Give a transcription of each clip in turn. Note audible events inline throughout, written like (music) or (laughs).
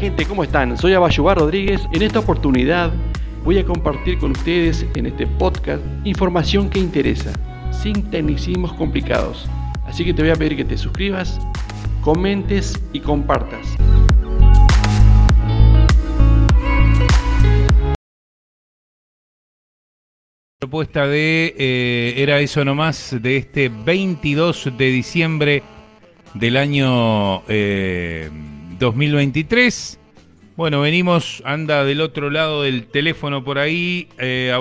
gente, ¿cómo están? Soy Abayubar Rodríguez. En esta oportunidad voy a compartir con ustedes en este podcast información que interesa, sin tecnicismos complicados. Así que te voy a pedir que te suscribas, comentes y compartas. propuesta de eh, Era eso nomás de este 22 de diciembre del año 2023. Eh, bueno, venimos, anda del otro lado del teléfono por ahí, eh,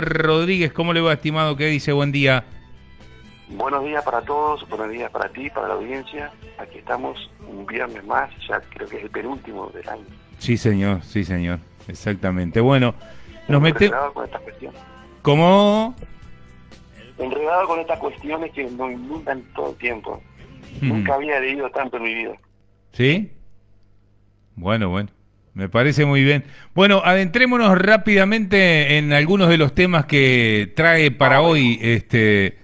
Rodríguez, ¿cómo le va, estimado? ¿Qué dice? Buen día. Buenos días para todos, buenos días para ti, para la audiencia. Aquí estamos un viernes más, ya creo que es el penúltimo del año. Sí, señor, sí, señor, exactamente. Bueno, nos metemos... con. ¿Cómo? Enredado con estas cuestiones que nos inundan todo el tiempo. Nunca había leído tanto en mi vida. ¿Sí? Bueno, bueno. Me parece muy bien. Bueno, adentrémonos rápidamente en algunos de los temas que trae para hoy este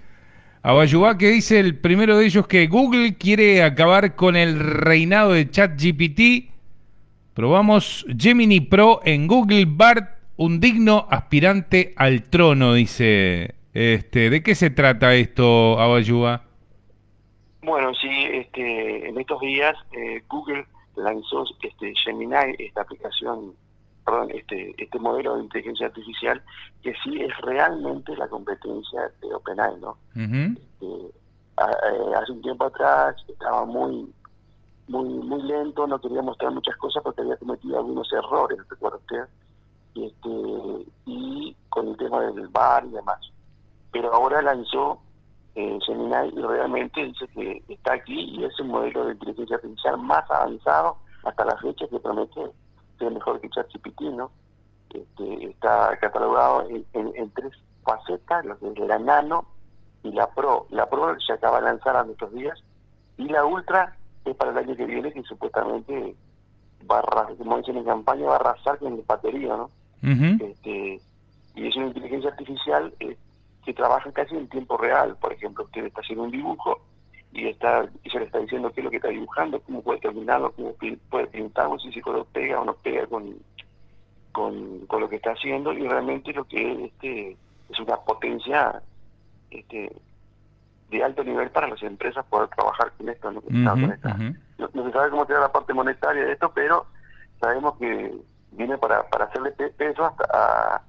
Abayubá, que dice el primero de ellos que Google quiere acabar con el reinado de ChatGPT. Probamos Gemini Pro en Google Bart un digno aspirante al trono, dice. Este, ¿De qué se trata esto, Abayuba? Bueno, sí, este, en estos días eh, Google lanzó este Gemini, esta aplicación, perdón, este, este modelo de inteligencia artificial que sí es realmente la competencia de OpenAI, ¿no? Este, eh, hace un tiempo atrás estaba muy muy muy lento, no quería mostrar muchas cosas porque había cometido algunos errores, recuerda usted? este, y con el tema del bar y demás. Pero ahora lanzó eh, Gemini y realmente dice que está aquí y es el modelo de inteligencia artificial más avanzado hasta la fecha que promete ser mejor que ChatGPT, ¿no? Este, está catalogado en, tres facetas, lo que es la nano y la pro. La pro se acaba de lanzar a estos días y la ultra es para el año que viene que supuestamente va a, como dicen en campaña, va a arrasar con el batería, ¿no? este, y es una inteligencia artificial eh, que trabaja casi en tiempo real. Por ejemplo, usted está haciendo un dibujo y está y se le está diciendo qué es lo que está dibujando, cómo puede terminarlo, cómo puede pintarlo, si se pega o no pega con, con, con, lo que está haciendo y realmente lo que es, este, es una potencia este, de alto nivel para las empresas poder trabajar con esto. No, se sabe cómo será la parte monetaria de esto, pero sabemos que viene para, para hacerle peso hasta a,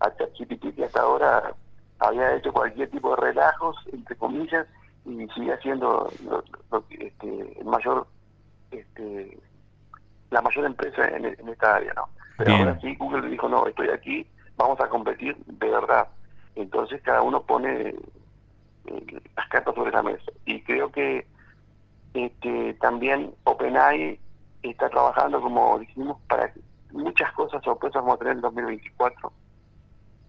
a ChatGPT que hasta ahora había hecho cualquier tipo de relajos, entre comillas, y sigue haciendo este, el mayor, este, la mayor empresa en, esta área, ¿no? Pero ahora sí Google dijo, no, estoy aquí, vamos a competir de verdad. Entonces cada uno pone eh, las cartas sobre la mesa. Y creo que este, también OpenAI está trabajando, como dijimos, para muchas cosas sorpresas vamos a tener en 2024.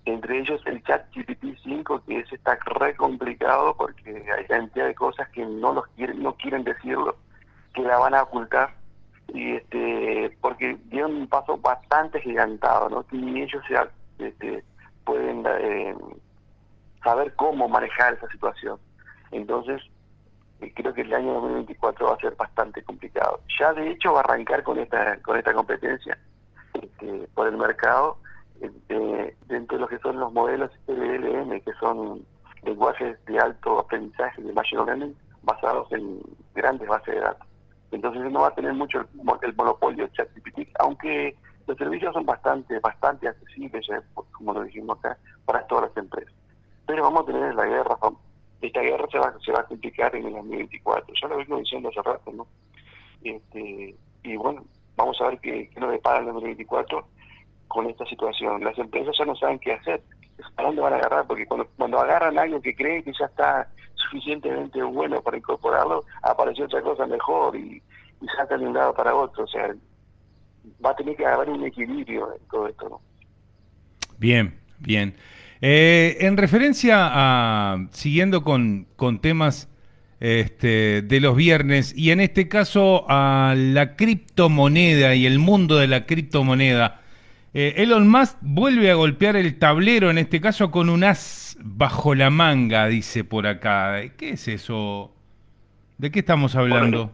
Entre ellos el chat GPT-5, que ese está re complicado porque hay cantidad de cosas que no los quieren, no quieren decirlo, que la van a ocultar. Y este, porque dieron un paso bastante gigantado, ¿no? Ni ellos se, este, pueden eh, saber cómo manejar esa situación. Entonces, eh, creo que el año 2024 va a ser bastante complicado. Ya de hecho va a arrancar con esta con esta competencia este, por el mercado este, dentro de lo que son los modelos LLM, que son lenguajes de alto aprendizaje de Machine Learning basados en grandes bases de datos. Entonces no va a tener mucho el, monopolio de ChatGPT, aunque los servicios son bastante bastante accesibles, como lo dijimos acá, para todas las empresas. Pero vamos a tener la guerra, esta guerra se va, se va a complicar en el 2024, ya lo vengo diciendo hace rato, ¿no? Este, y bueno, vamos a ver qué, qué nos depara el 2024 con esta situación. Las empresas ya no saben qué hacer, a dónde van a agarrar, porque cuando, cuando agarran algo que creen que ya está suficientemente bueno para incorporarlo, aparece otra cosa mejor y, y de un lado para otro. O sea, va a tener que haber un equilibrio en todo esto. Bien, bien. Eh, en referencia a, siguiendo con, con temas este, de los viernes y en este caso a la criptomoneda y el mundo de la criptomoneda. Eh, Elon Musk vuelve a golpear el tablero, en este caso con un as bajo la manga, dice por acá. ¿Qué es eso? ¿De qué estamos hablando?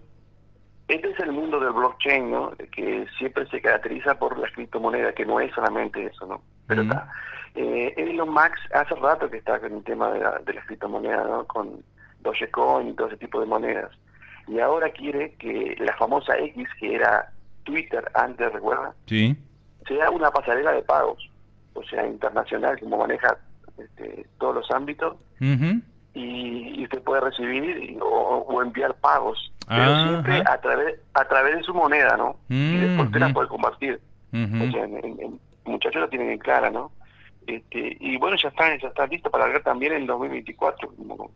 Este es el mundo del blockchain, ¿no? Que siempre se caracteriza por la criptomoneda, que no es solamente eso, ¿no? Pero está. Eh, Elon Musk hace rato que está con el tema de la, de la criptomoneda, ¿no? Con Dogecoin y todo ese tipo de monedas. Y ahora quiere que la famosa X, que era Twitter antes, ¿recuerda? Sí. Sea una pasarela de pagos, o sea, internacional, como maneja este, todos los ámbitos. y, usted puede recibir o, enviar pagos, pero siempre a través a través de su moneda, ¿no? Y después usted la puede compartir. O sea, en, muchachos lo tienen en clara, ¿no? Este, y bueno, ya está, ya está listo para largar también en 2024, como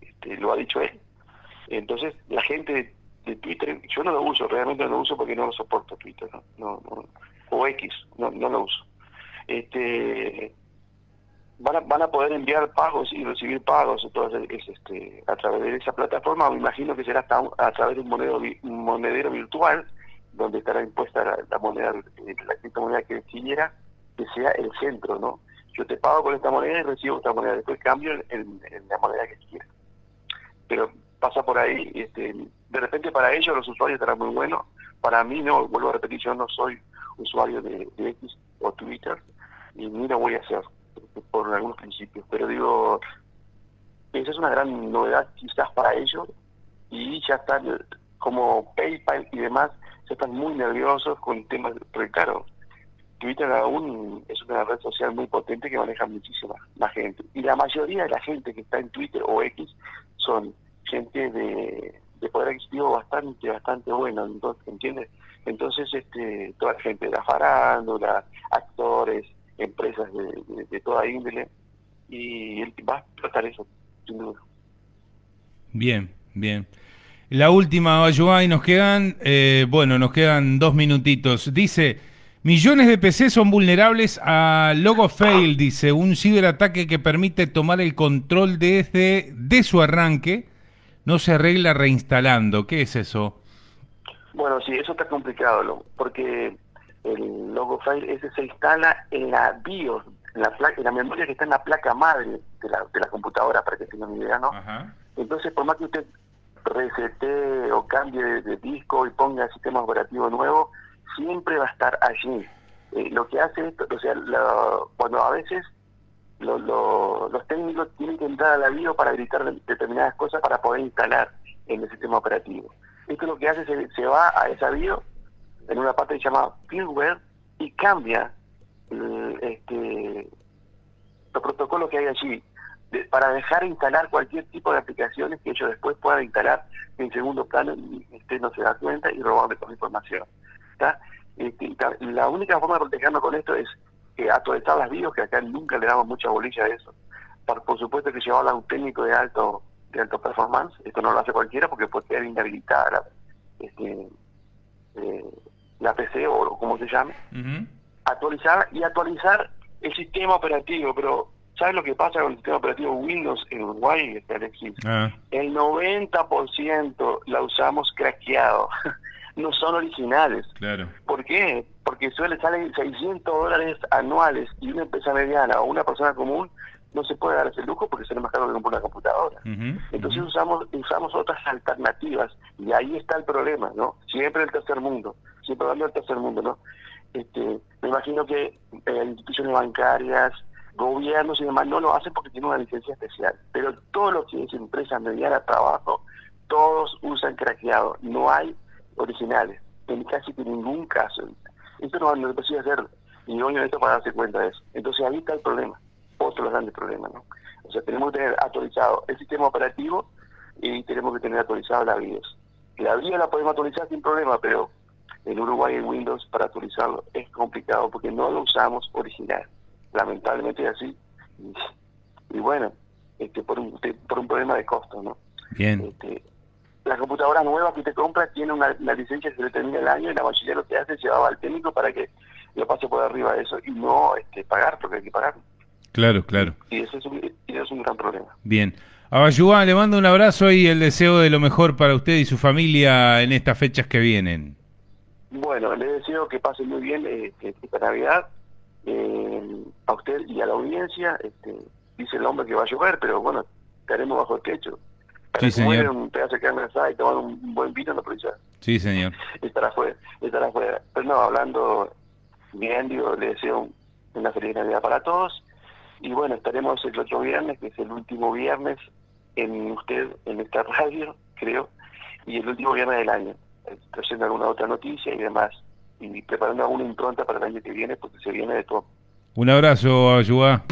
este, lo ha dicho él. Entonces, la gente de, Twitter, yo no lo uso, realmente no lo uso porque no lo soporto Twitter, ¿no? no, o X, no, no lo uso. Este, van a, van a poder enviar pagos y recibir pagos entonces, este, a través de esa plataforma, me imagino que será hasta a través de un monedero, monedero virtual, donde estará impuesta la, moneda, la criptomoneda que siguiera, que sea el centro, ¿no? Yo te pago con esta moneda y recibo esta moneda, después cambio en, en la moneda que quiera. Pero pasa por ahí, este, de repente para ellos los usuarios estarán muy buenos, para mí no, vuelvo a repetir, yo no soy usuario de, X o Twitter y ni lo voy a hacer por algunos principios, pero digo, esa es una gran novedad quizás para ellos y ya están como PayPal y demás, ya están muy nerviosos con temas, porque claro, Twitter aún es una red social muy potente que maneja muchísima más gente. Y la mayoría de la gente que está en Twitter o X son gente de, de poder adquisitivo bastante, bueno, entonces, ¿entiendes? Entonces, este, toda la gente de la farándula, actores, empresas de, de, toda índole, y él va a tratar eso, sin duda. Bien, bien. La última, y nos quedan, eh, bueno, nos quedan dos minutitos. Dice, millones de PC son vulnerables a Logo Fail, dice, un ciberataque que permite tomar el control desde de su arranque no se arregla reinstalando. ¿Qué es eso? Bueno, sí, eso está complicado, porque el logo file ese se instala en la BIOS, en la, placa, en la memoria que está en la placa madre de la, de la computadora, para que tengan idea, ¿no? Entonces, por más que usted resete o cambie de, disco y ponga sistema operativo nuevo, siempre va a estar allí. Eh, lo que hace esto, o sea, cuando a veces los técnicos tienen que entrar a la BIOS para editar determinadas cosas para poder instalar en el sistema operativo. Esto lo que hace es se va a esa BIOS en una parte que se llama firmware y cambia este, los protocolos que hay allí para dejar instalar cualquier tipo de aplicaciones que ellos después puedan instalar en segundo plano y usted no se da cuenta y robarle toda la información. Este, la única forma de protegernos con esto es que actualizar las BIOS, que acá nunca le damos mucha bolilla a eso. Por, supuesto que llevarla a un técnico de alto de alto performance, esto no lo hace cualquiera porque puede quedar inhabilitada la, este, eh, la PC o como se llame, actualizar y actualizar el sistema operativo, pero ¿sabes lo que pasa con el sistema operativo Windows en Uruguay, este Alexis? Ah. El 90% la usamos craqueado, (laughs) no son originales. Claro. ¿Por qué? porque suele salir 600 dólares anuales y una empresa mediana o una persona común no se puede dar ese lujo porque sale más caro que comprar una computadora. Entonces usamos usamos otras alternativas y ahí está el problema, ¿no? Siempre el tercer mundo, siempre hablando del tercer mundo, ¿no? Este, me imagino que eh, instituciones bancarias, gobiernos y demás no lo hacen porque tienen una licencia especial, pero todo lo que es empresa mediana, trabajo, todos usan craqueado, no hay originales, en casi ningún caso. Esto no, no se hacer ni hoy esto para darse cuenta de eso. Entonces ahí está el problema, otro grande problema, ¿no? O sea, tenemos que tener actualizado el sistema operativo y tenemos que tener actualizado la BIOS. La BIOS la podemos actualizar sin problema, pero en Uruguay en Windows para actualizarlo es complicado porque no lo usamos original. Lamentablemente es así. Y, bueno, este, por, un, por un problema de costo, ¿no? Bien. Este, la computadora nueva que te compras tiene una, licencia que se le termina el año y la mayoría lo que hace es llevar al técnico para que lo pase por arriba de eso y no este, pagar, porque hay que pagar. Claro, claro. Y eso es un, es un gran problema. Bien. Abayuá, le mando un abrazo y el deseo de lo mejor para usted y su familia en estas fechas que vienen. Bueno, le deseo que pase muy bien eh, esta Navidad eh, a usted y a la audiencia. Este, dice el hombre que va a llover, pero bueno, estaremos bajo el techo. Sí, señor. un pedazo de carne asada y tomar un buen vino en la provincia. Sí, señor. estará fuera, estará. Pero no, hablando bien, digo, le deseo una feliz Navidad para todos. Y bueno, estaremos el otro viernes, que es el último viernes en usted, en esta radio, creo, y el último viernes del año, trayendo alguna otra noticia y demás, y preparando alguna impronta para el año que viene, porque se viene de todo. Un abrazo, Ayuá.